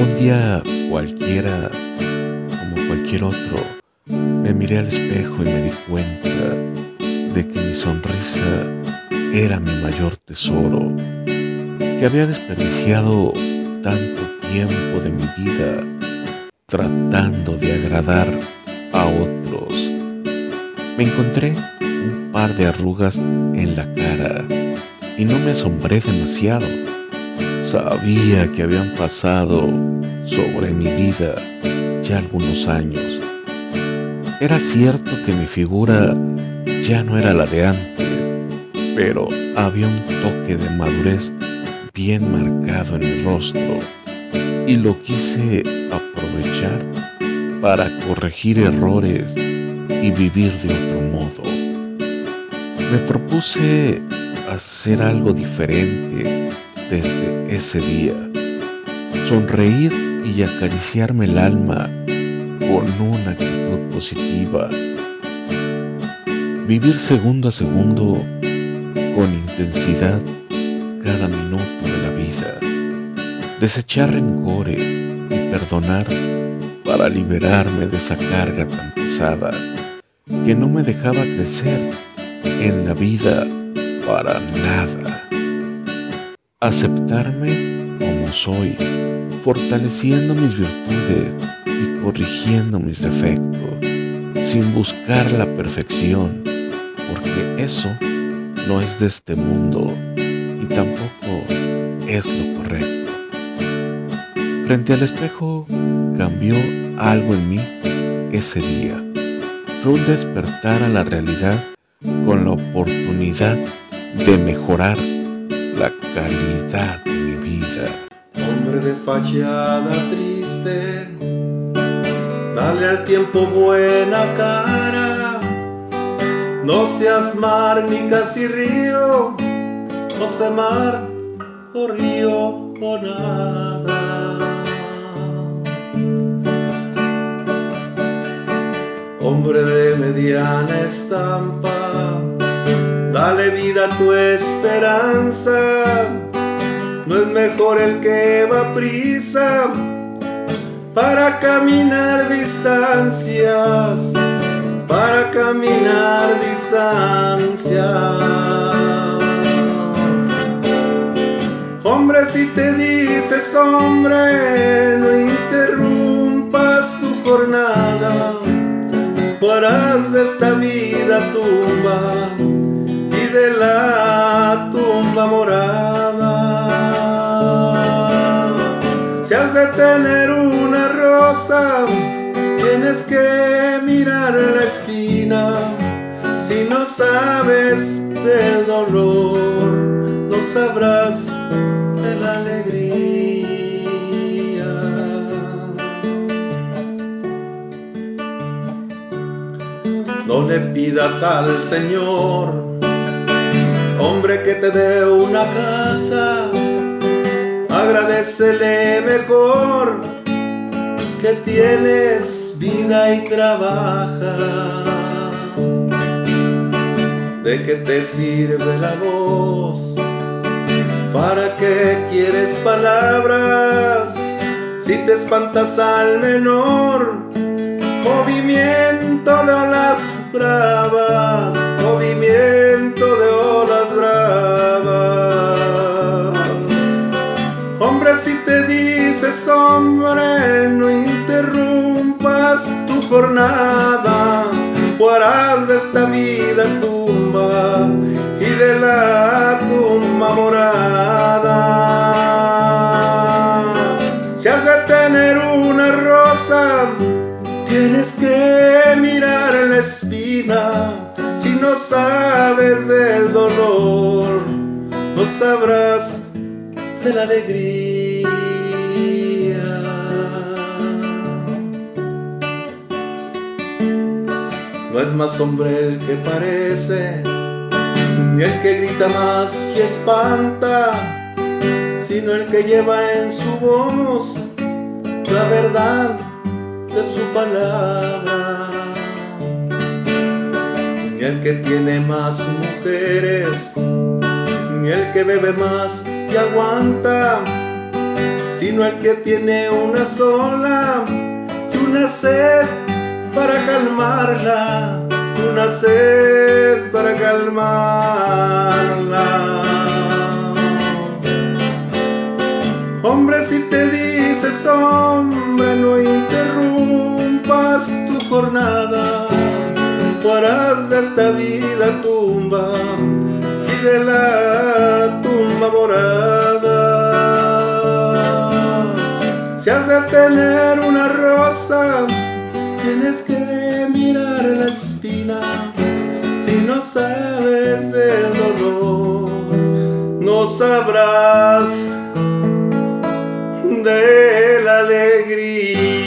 Un día cualquiera, como cualquier otro, me miré al espejo y me di cuenta de que mi sonrisa era mi mayor tesoro, que había desperdiciado tanto tiempo de mi vida tratando de agradar a otros. Me encontré un par de arrugas en la cara y no me asombré demasiado Sabía que habían pasado sobre mi vida ya algunos años. Era cierto que mi figura ya no era la de antes, pero había un toque de madurez bien marcado en mi rostro y lo quise aprovechar para corregir errores y vivir de otro modo. Me propuse hacer algo diferente desde ese día. Sonreír y acariciarme el alma con una actitud positiva. Vivir segundo a segundo con intensidad cada minuto de la vida. Desechar rencores y perdonar para liberarme de esa carga tan pesada que no me dejaba crecer en la vida para nada aceptarme como soy, fortaleciendo mis virtudes y corrigiendo mis defectos, sin buscar la perfección, porque eso no es de este mundo y tampoco es lo correcto. Frente al espejo cambió algo en mí ese día. Fue un despertar a la realidad con la oportunidad de mejorar la calidad de mi vida. Hombre de fachada triste, dale al tiempo buena cara. No seas mar ni casi río, no sé mar o río o nada. Hombre de mediana estampa Dale vida a tu esperanza. No es mejor el que va prisa para caminar distancias, para caminar distancias. Hombre, si te dices hombre, no interrumpas tu jornada, harás de esta vida tumba de la tumba morada. Si has de tener una rosa, tienes que mirar la espina. Si no sabes del dolor, no sabrás de la alegría. No le pidas al Señor hombre que te dé una casa, agradecele mejor que tienes vida y trabaja. ¿De qué te sirve la voz? ¿Para qué quieres palabras? Si te espantas al menor, movimiento de olas bravas, de esta vida tumba y de la tumba morada. Si has de tener una rosa, Tienes que mirar la espina si no sabes del dolor, no sabrás de la alegría. Más hombre el que parece, ni el que grita más y espanta, sino el que lleva en su voz la verdad de su palabra. Ni el que tiene más mujeres, ni el que bebe más y aguanta, sino el que tiene una sola y una sed para calmarla, una sed para calmarla. Hombre, si te dices hombre, no interrumpas tu jornada, tú harás de esta vida tumba y de la tumba morada. Si has de tener una rosa, espina si no sabes del dolor no sabrás de la alegría.